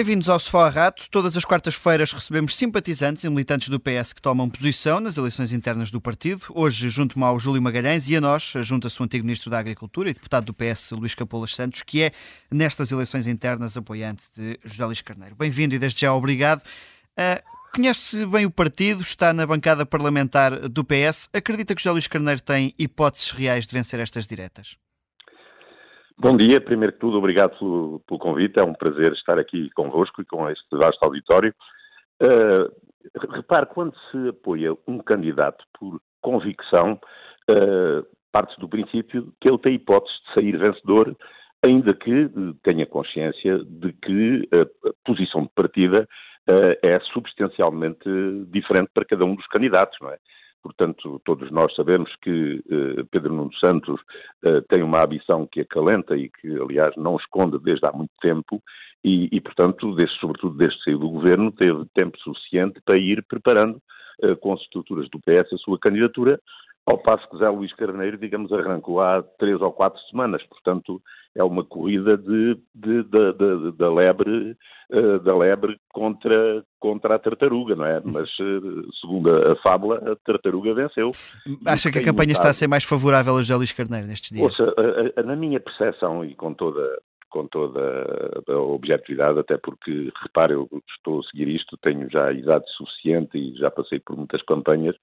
Bem-vindos ao Sofá Rato. Todas as quartas-feiras recebemos simpatizantes e militantes do PS que tomam posição nas eleições internas do partido. Hoje junto-me ao Júlio Magalhães e a nós junta-se o antigo Ministro da Agricultura e deputado do PS, Luís Capolas Santos, que é, nestas eleições internas, apoiante de José Luís Carneiro. Bem-vindo e desde já obrigado. Uh, conhece bem o partido, está na bancada parlamentar do PS. Acredita que José Luís Carneiro tem hipóteses reais de vencer estas diretas? Bom dia, primeiro que tudo, obrigado pelo, pelo, convite, é um prazer estar aqui convosco e com este vasto auditório. Uh, repare, quando se apoia um candidato por convicção, uh, parte do princípio que ele tem hipótese de sair vencedor, ainda que tenha consciência de que a posição de partida é substancialmente diferente para cada um dos candidatos, não é? Portanto, todos nós sabemos que eh, Pedro Nuno Santos eh, tem uma ambição que acalenta e que, aliás, não esconde desde há muito tempo e, e portanto, desde, sobretudo desde saiu do governo, teve tempo suficiente para ir preparando eh, com as estruturas do PS a sua candidatura ao passo que Zé Luís Carneiro, digamos, arrancou há três ou quatro semanas. Portanto, é uma corrida de, de, de, da lebre, da lebre contra, contra a tartaruga, não é? Mas, uh, segundo a, fábula, a tartaruga venceu. Acha que a campanha está a ser mais favorável a José Luís Carneiro nestes dias? Ouça, na minha percepção e com toda com toda a objetividade, até porque, repare, eu estou a seguir isto, tenho já idade suficiente e já passei por muitas campanhas eh,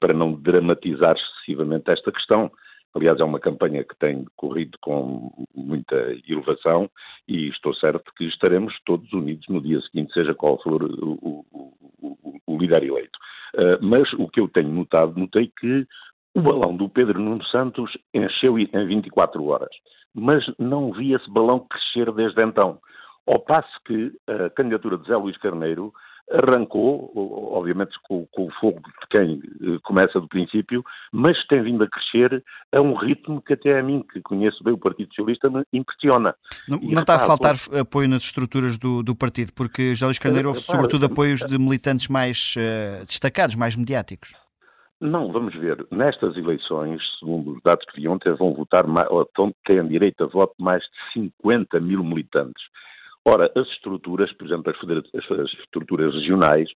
para não dramatizar excessivamente esta questão. Aliás, é uma campanha que tem corrido com muita elevação e estou certo que estaremos todos unidos no dia seguinte, seja qual for o, o, o, o líder eleito. Uh, mas o que eu tenho notado, notei que o balão do Pedro Nuno Santos encheu em 24 horas, mas não vi esse balão crescer desde então. Ao passo que a candidatura de Zé Luís Carneiro arrancou, obviamente com, com, o fogo de quem eh, começa do princípio, mas tem vindo a crescer a um ritmo que até a mim, que conheço bem o Partido Socialista, me impressiona. Não, não está a faltar apoio nas estruturas do, do partido, porque já Luís Carneiro houve sobretudo apoios de militantes mais uh, destacados, mais mediáticos. Não, vamos ver. Nestas eleições, segundo os dados que vi ontem, vão votar, ou têm direito a voto mais de 50 mil militantes. Ora, as estruturas, por exemplo, as, as, estruturas regionais,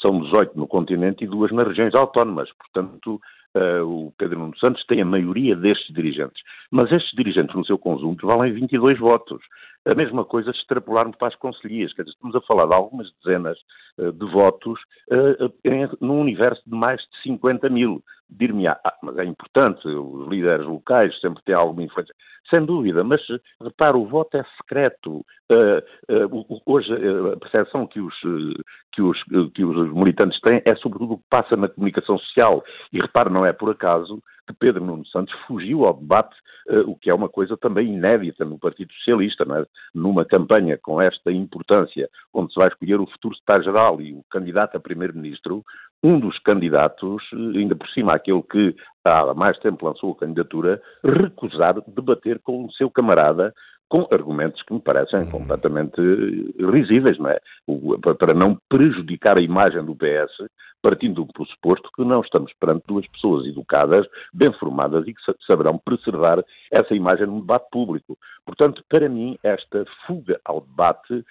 são 18 no continente e duas nas regiões autónomas. Portanto, uh, o Pedro Nuno Santos tem a maioria destes dirigentes. Mas estes dirigentes, no seu conjunto, valem 22 votos. A mesma coisa se extrapolarmos para as conselhias. Quer dizer, estamos a falar de algumas dezenas uh, de votos uh, em, num universo de mais de 50 mil. Dir-me, ah, mas é importante, os líderes locais sempre têm alguma influência. Sem dúvida, mas repara, o voto é secreto. Uh, hoje a percepção que os, que, os, que os militantes têm é sobretudo o que passa na comunicação social. E repare, não é por acaso que Pedro Nuno Santos fugiu ao debate, uh, o que é uma coisa também inédita no Partido Socialista, é? numa campanha com esta importância, onde se vai escolher o futuro secretário-geral e o candidato a primeiro-ministro, um dos candidatos, ainda por cima aquele que há mais tempo lançou a candidatura, recusar debater com o seu camarada com argumentos que me parecem uhum. completamente risíveis, não é? Para não prejudicar a imagem do PS, partindo do pressuposto que não estamos perante duas pessoas educadas, bem formadas e que saberão preservar essa imagem no debate público. Portanto, para mim, esta fuga ao debate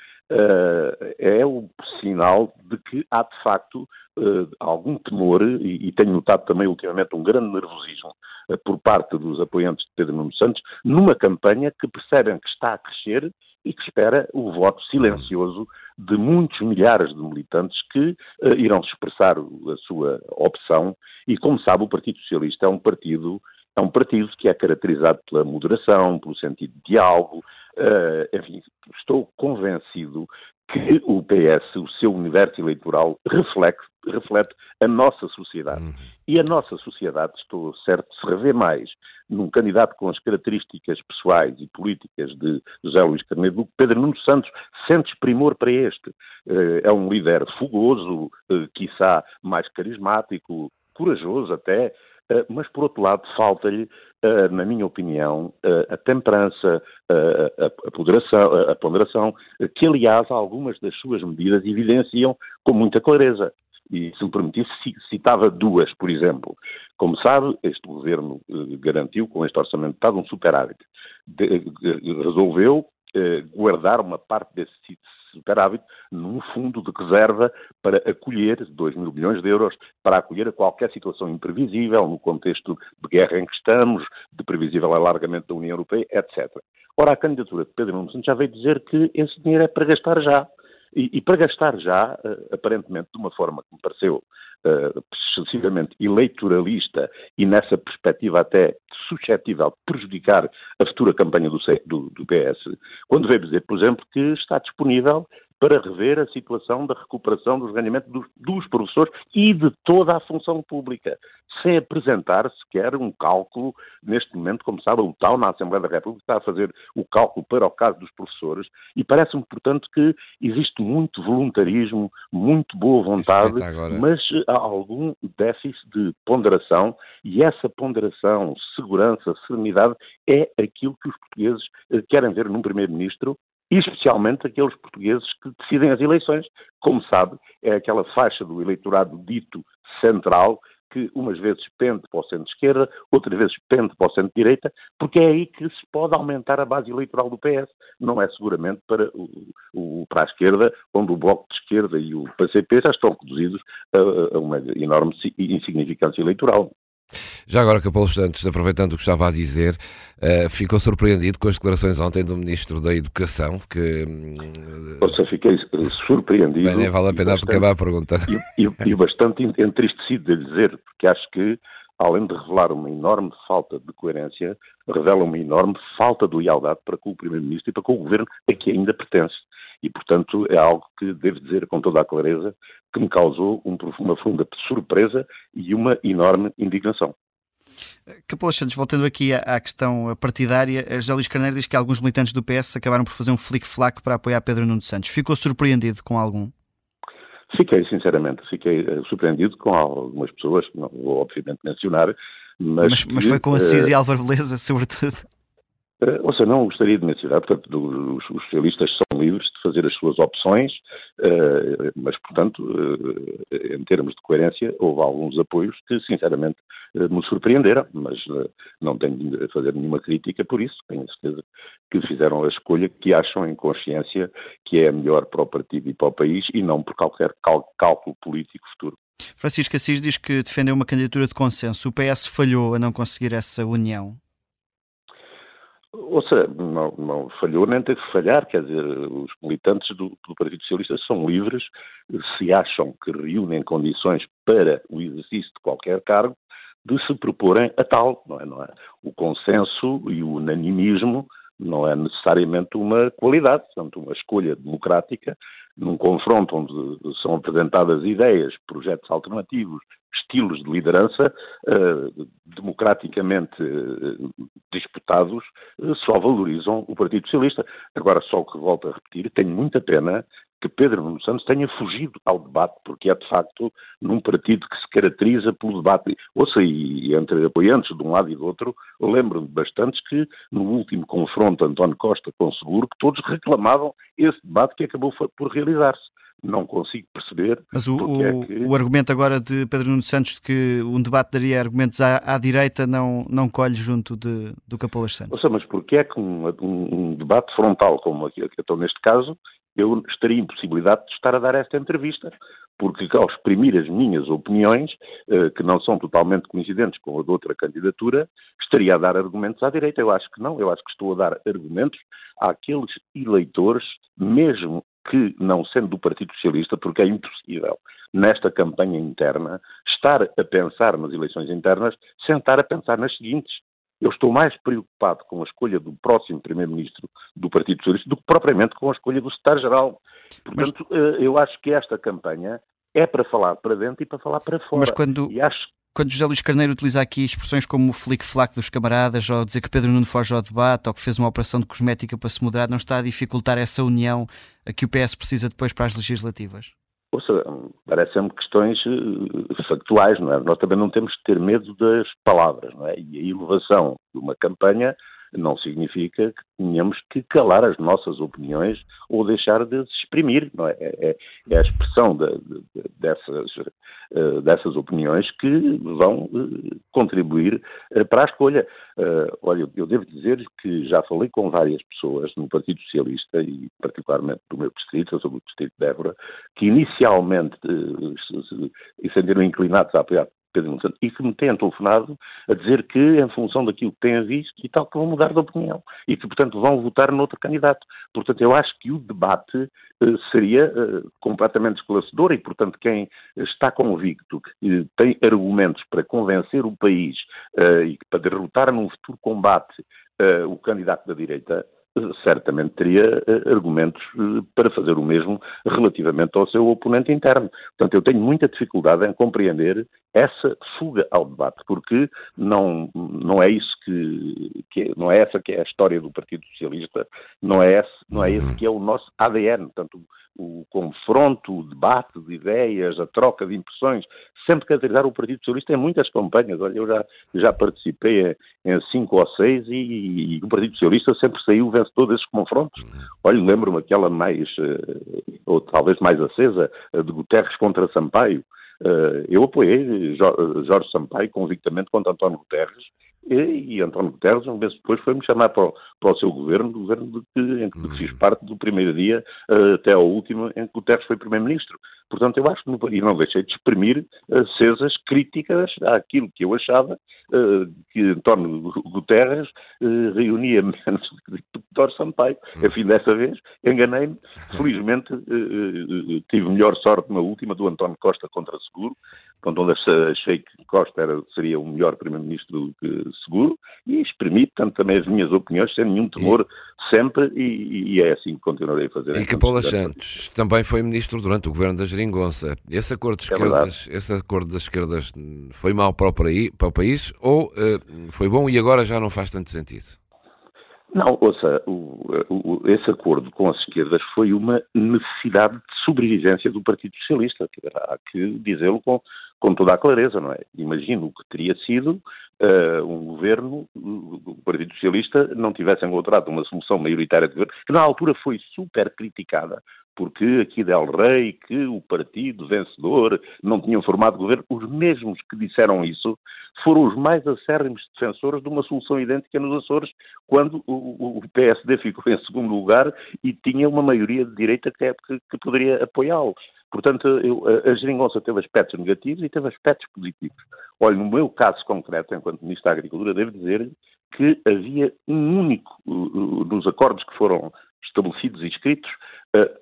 é o sinal de que há de facto uh, algum temor, e, tenho notado também ultimamente um grande nervosismo uh, por parte dos apoiantes de Pedro Nuno Santos, numa campanha que percebem que está a crescer e que espera o voto silencioso de muitos milhares de militantes que irão expressar a sua opção. E, como sabe, o Partido Socialista é um partido é um partido que é caracterizado pela moderação, pelo sentido de diálogo. Uh, enfim, estou convencido que o PS, o seu universo eleitoral, reflete, reflete a nossa sociedade. Uhum. E a nossa sociedade, estou certo, se revê mais num candidato com as características pessoais e políticas de José Luís Carneiro do que Pedro Nuno Santos sente primor para este. Uh, é um líder fogoso, uh, quiçá mais carismático, corajoso até, eh, mas, por outro lado, falta-lhe, eh, na minha opinião, eh, a temperança, a ponderação, a ponderação, que, aliás, algumas das suas medidas evidenciam com muita clareza. E, se me permitisse, citava duas, por exemplo. Como sabe, este governo garantiu, com este orçamento de Estado, um superávit. De, resolveu eh, guardar uma parte desse superávit num fundo de reserva para acolher 2 mil milhões de euros, para acolher a qualquer situação imprevisível no contexto de guerra em que estamos, de previsível alargamento da União Europeia, etc. Ora, a candidatura de Pedro Nuno Santos já veio dizer que esse dinheiro é para gastar já. E, e para gastar já, uh, aparentemente, de uma forma que me pareceu uh, excessivamente eleitoralista e nessa perspectiva até suscetível de prejudicar a futura campanha do, do, do PS, quando veio dizer, por exemplo, que está disponível para rever a situação da recuperação dos rendimentos dos, dos, professores e de toda a função pública, sem apresentar sequer um cálculo, neste momento, como sabe, o tal na Assembleia da República está a fazer o cálculo para o caso dos professores e parece-me, portanto, que existe muito voluntarismo, muito boa vontade, mas há algum déficit de ponderação e essa ponderação, segurança, serenidade é aquilo que os portugueses eh, querem ver num primeiro-ministro e especialmente aqueles portugueses que decidem as eleições. Como sabe, é aquela faixa do eleitorado dito central que umas vezes pende para o centro-esquerda, outras vezes pende para o centro-direita, porque é aí que se pode aumentar a base eleitoral do PS. Não é seguramente para, o, o, para a esquerda, onde o Bloco de Esquerda e o PCP já estão reduzidos a, a uma enorme insignificância eleitoral. Já agora, Capolo Santos, aproveitando o que estava a dizer, uh, ficou surpreendido com as declarações ontem do Ministro da Educação, que... Uh, Ouça, fiquei surpreendido. Bem, nem vale a pena bastante, acabar a pergunta. E, e, e bastante entristecido de dizer, porque acho que, além de revelar uma enorme falta de coerência, revela uma enorme falta de lealdade para com o Primeiro-Ministro e para com o Governo a que ainda pertence. E, portanto, é algo que devo dizer com toda a clareza que me causou um, uma profunda surpresa e uma enorme indignação. Capô Santos, voltando aqui à questão partidária, José Luís Carneiro diz que alguns militantes do PS acabaram por fazer um flic-flac para apoiar Pedro Nuno Santos. Ficou surpreendido com algum? Fiquei, sinceramente, fiquei uh, surpreendido com algumas pessoas, não vou obviamente mencionar, mas... Mas, mas foi com a Assis uh, e Álvaro Beleza, sobretudo. Uh, ou seja, não gostaria de mencionar, portanto, os, os socialistas são livres de fazer as suas opções, uh, mas, portanto, uh, em termos de coerência, houve alguns apoios que, sinceramente, me surpreenderam, mas não tenho de fazer nenhuma crítica por isso, tenho certeza que fizeram a escolha que acham em consciência que é a melhor para o partido e para o país e não por qualquer cálculo político futuro. Francisco Assis diz que defendeu uma candidatura de consenso. O PS falhou a não conseguir essa união. Ou seja, não, não, falhou nem teve que falhar, quer dizer, os militantes do, do, Partido Socialista são livres, se acham que reúnem condições para o exercício de qualquer cargo, de se proporem a tal, não é? Não é? O consenso e o unanimismo não é necessariamente uma qualidade, portanto, uma escolha democrática, num confronto onde são apresentadas ideias, projetos alternativos, estilos de liderança uh, democraticamente uh, disputados, uh, só valorizam o Partido Socialista. Agora, só o que volto a repetir, tenho muita pena que Pedro Nuno Santos tenha fugido ao debate, porque é de facto num partido que se caracteriza pelo debate. Ouça, e entre apoiantes de um lado e do outro, lembro-me bastante que no último confronto António Costa com o Seguro, que todos reclamavam esse debate que acabou por realizar-se não consigo perceber. Mas o, o, é que... o, argumento agora de Pedro Nuno Santos de que um debate daria argumentos à, à direita não, não colhe junto de, do Capolas Santos. Seja, mas porquê é que um, um, um, debate frontal como aquele que estou neste caso, eu estaria impossibilidade de estar a dar esta entrevista? Porque ao exprimir as minhas opiniões, eh, que não são totalmente coincidentes com a de outra candidatura, estaria a dar argumentos à direita. Eu acho que não, eu acho que estou a dar argumentos àqueles eleitores, mesmo que, não sendo do Partido Socialista, porque é impossível, nesta campanha interna, estar a pensar nas eleições internas sem estar a pensar nas seguintes. Eu estou mais preocupado com a escolha do próximo Primeiro-Ministro do Partido Socialista do que propriamente com a escolha do Secretário-Geral. Portanto, Mas... Eh, eu acho que esta campanha é para falar para dentro e para falar para fora. Mas quando... E acho quando José Luís Carneiro utiliza aqui expressões como o flic-flac dos camaradas, ou dizer que Pedro Nuno foge ao debate, ou que fez uma operação de cosmética para se moderar, não está a dificultar essa união a que o PS precisa depois para as legislativas? Ouça, parecem-me questões eh, factuais, não é? Nós também não temos que ter medo das palavras, não é? E a elevação de uma campanha não significa que tenhamos que calar as nossas opiniões ou deixar de se exprimir. Não é? É, é, é a expressão de, de, dessas, uh, dessas opiniões que vão uh, contribuir uh, para a escolha. olha, eu devo dizer que já falei com várias pessoas no Partido Socialista e particularmente do meu distrito, sobre o distrito de Évora, que inicialmente se sentiram inclinados a apoiar Pedro e que me têm telefonado a dizer que, em função daquilo que têm visto e tal, que vão mudar de opinião e que, portanto, vão votar noutro candidato. Portanto, eu acho que o debate eh, seria eh, completamente esclarecedor e, portanto, quem está convicto que tem argumentos para convencer o país e para derrotar num futuro combate o candidato da direita, certamente teria uh, argumentos uh, para fazer o mesmo relativamente ao seu oponente interno. Portanto, eu tenho muita dificuldade em compreender essa fuga ao debate, porque não, não é isso que, que é, não é essa que é a história do Partido Socialista, não é esse, não é esse uhum. que é o nosso ADN. Portanto, o confronto, o debate de ideias, a troca de impressões, sempre caracterizar o Partido Socialista em muitas campanhas. Olha, eu já, já participei em, cinco ou seis e, e, o Partido Socialista sempre saiu vencedor desses confrontos. Olha, lembro-me aquela mais, eh, ou talvez mais acesa, de Guterres contra Sampaio. Eh, eu apoiei Jorge Sampaio convictamente contra António Guterres e, e António Guterres, um mês depois, foi-me chamar para o, para o seu governo, do governo de que, em que uhum. fiz parte do primeiro dia uh, até ao último em que Guterres foi primeiro-ministro. Portanto, eu acho que, e não deixei de exprimir acesas críticas àquilo que eu achava uh, que António Guterres reunia menos Dr. Sampaio. Uhum. Enfim, dessa vez, enganei-me. Felizmente, tive melhor sorte na última, do António Costa contra Seguro, quando achei que Costa era, seria o melhor primeiro-ministro que seguro e exprimi, portanto, também as minhas opiniões sem nenhum temor, e... sempre, e, e, é assim que continuarei a fazer. E Capola Santos também foi ministro durante o governo da Geringonça. Esse acordo, de é esquerdas, esse acordo das esquerdas foi mau para o, para o país ou uh, foi bom e agora já não faz tanto sentido? Não, ouça, o, o, esse acordo com as esquerdas foi uma necessidade de sobrevivência do Partido Socialista. Há que dizê-lo com, com toda a clareza, não é? Imagino que teria sido uh, um governo, o Partido Socialista, não tivesse encontrado uma solução maioritária de governo, que na altura foi super criticada, porque aqui Del Rey, que o partido vencedor não tinha formado governo, os mesmos que disseram isso foram os mais acérrimos defensores de uma solução idêntica nos Açores, quando o, o PSD ficou em segundo lugar e tinha uma maioria de direita que, que, que poderia apoiá-lo. Portanto, eu, a geringonça teve aspectos negativos e teve aspectos positivos. Olha, no meu caso concreto, enquanto Ministro da Agricultura, devo dizer que havia um único, nos acordos que foram estabelecidos e escritos,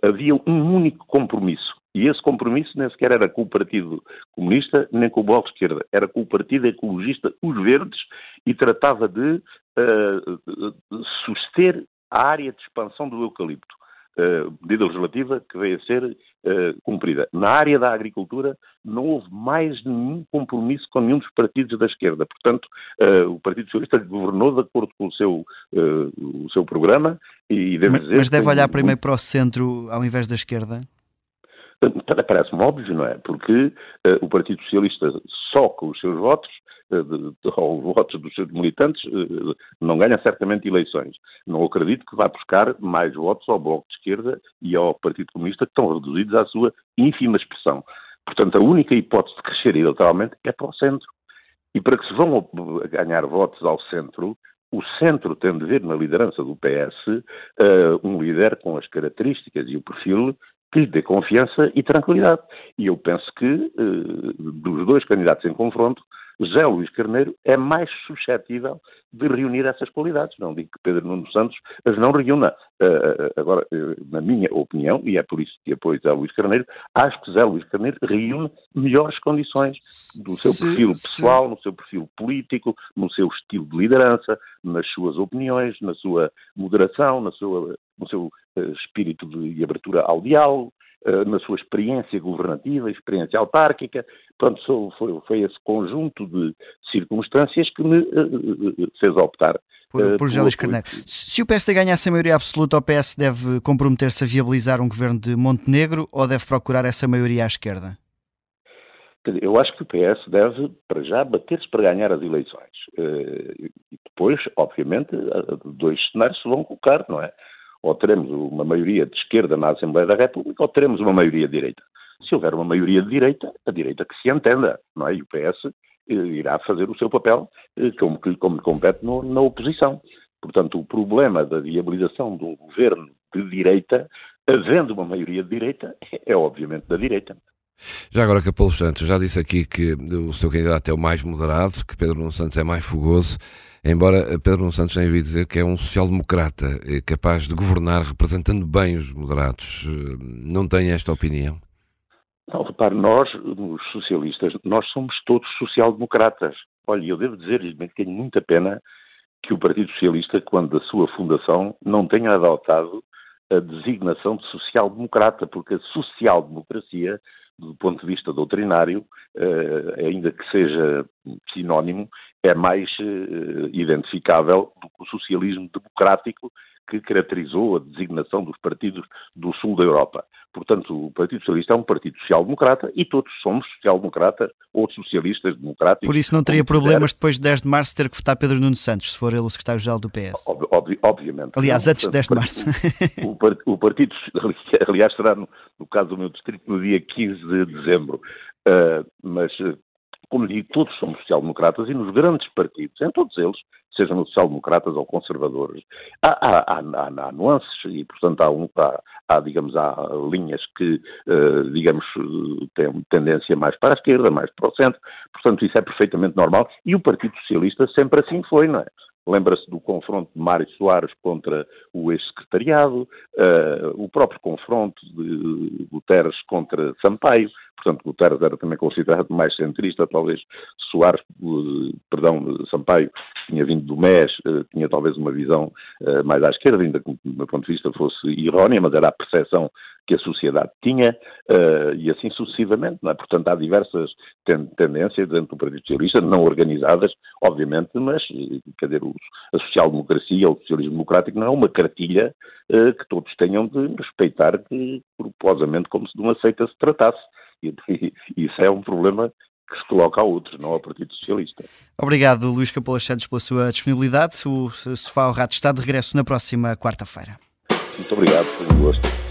havia um único compromisso. E esse compromisso nem sequer era com o Partido Comunista nem com o Bloco de Esquerda, era com o Partido Ecologista Os Verdes e tratava de uh, suster a área de expansão do eucalipto. Uh, medida legislativa que veio a ser uh, cumprida. Na área da agricultura não houve mais nenhum compromisso com nenhum dos partidos da esquerda. Portanto, uh, o Partido Socialista governou de acordo com o seu, o seu programa e deve mas, dizer... Mas deve olhar primeiro para o centro ao invés da esquerda? Parece-me óbvio, não é? Porque o Partido Socialista só com os seus votos aos votos dos seus militantes, eh, não ganha certamente eleições. Não acredito que vá buscar mais votos ao Bloco de Esquerda e ao Partido Comunista, que estão reduzidos à sua ínfima expressão. Portanto, a única hipótese de crescer eleitoralmente é para o centro. E para que se vão ganhar votos ao centro, o centro tem de ver na liderança do PS uh, um líder com as características e o perfil que lhe dê confiança e tranquilidade. E eu penso que, uh, dos dois candidatos em confronto, José Luís Carneiro é mais suscetível de reunir essas qualidades. Não digo que Pedro Nuno Santos as não reúna. Uh, agora, uh, na minha opinião, e é por isso que apoio José Luís Carneiro, acho que José Luís Carneiro reúne melhores condições do seu sim, perfil pessoal, sim. no seu perfil político, no seu estilo de liderança, nas suas opiniões, na sua moderação, na sua, no seu uh, espírito de abertura ao diálogo. Eh, na sua experiência governativa, experiência autárquica. Pronto, foi, foi esse conjunto de circunstâncias que me uh, fez optar. Por, por José Carneiro. Se o PSD ganhasse a maioria absoluta, o PS deve comprometer-se a viabilizar um governo de Montenegro ou deve procurar essa maioria à esquerda? Eu acho que o PS deve, para já, bater-se para ganhar as eleições. Eh, e depois, obviamente, dois cenários se vão colocar, não é? Ou teremos uma maioria de esquerda na Assembleia da República ou teremos uma maioria de direita. Se houver uma maioria de direita, a direita que se entenda, não é? E o PS eh, irá fazer o seu papel eh, como, como compete no, na oposição. Portanto, o problema da viabilização de um governo de direita, havendo uma maioria de direita, é, é obviamente da direita. Já agora, Capolo Santos, já disse aqui que o seu candidato é o mais moderado, que Pedro Nuno Santos é mais fogoso, embora Pedro Nuno Santos tenha ouvido dizer que é um social-democrata eh, capaz de governar representando bem os moderados. Eh, não tem esta opinião? Não, repare, nós, os socialistas, nós somos todos social-democratas. Olha, eu devo dizer-lhe que tenho muita pena que o Partido Socialista, quando da sua fundação, não tenha adotado a designação de social-democrata, porque a social-democracia do ponto de vista doutrinário, eh, ainda que seja sinónimo, é mais eh, identificável do que o socialismo democrático que caracterizou a designação dos partidos do sul da Europa. Portanto, o Partido Socialista é um partido social-democrata e todos somos social-democratas ou socialistas democráticos. Por isso não teria problemas depois de 10 de março ter que votar Pedro Nuno Santos, se for ele o secretário-geral do PS? Ob ob obviamente. Aliás, antes de 10 de março. O, Partido, aliás, será no, no, caso do meu distrito no dia 15 de dezembro. Uh, mas como digo, todos somos social-democratas e nos grandes partidos, em todos eles, sejam social-democratas ou conservadores, há, há, há, há, nuances e, portanto, há, um, há, digamos, há linhas que, uh, digamos, têm tendência mais para a esquerda, mais para o centro, portanto, isso é perfeitamente normal e o Partido Socialista sempre assim foi, não é? Lembra-se do confronto de Mário Soares contra o ex-secretariado, uh, o próprio confronto de Guterres contra Sampaio. Portanto, Guterres era também considerado mais centrista, talvez Soares, uh, perdão, Sampaio, tinha vindo do MES, uh, tinha talvez uma visão mais à esquerda, ainda que, do meu ponto de vista, fosse errónea, mas era a percepção que a sociedade tinha, e assim sucessivamente. É? Portanto, há diversas ten tendências dentro do Partido Socialista, não organizadas, obviamente, mas, quer dizer, a social-democracia o socialismo democrático não é uma cartilha que todos tenham de respeitar que, proposamente, como se de uma seita se tratasse. E, isso é um problema que se coloca a outros, não ao Partido Socialista. Obrigado, Luís Capolas Santos, pela sua disponibilidade. O Sofá ao Rato está de regresso na próxima quarta-feira. Muito obrigado, foi um gosto.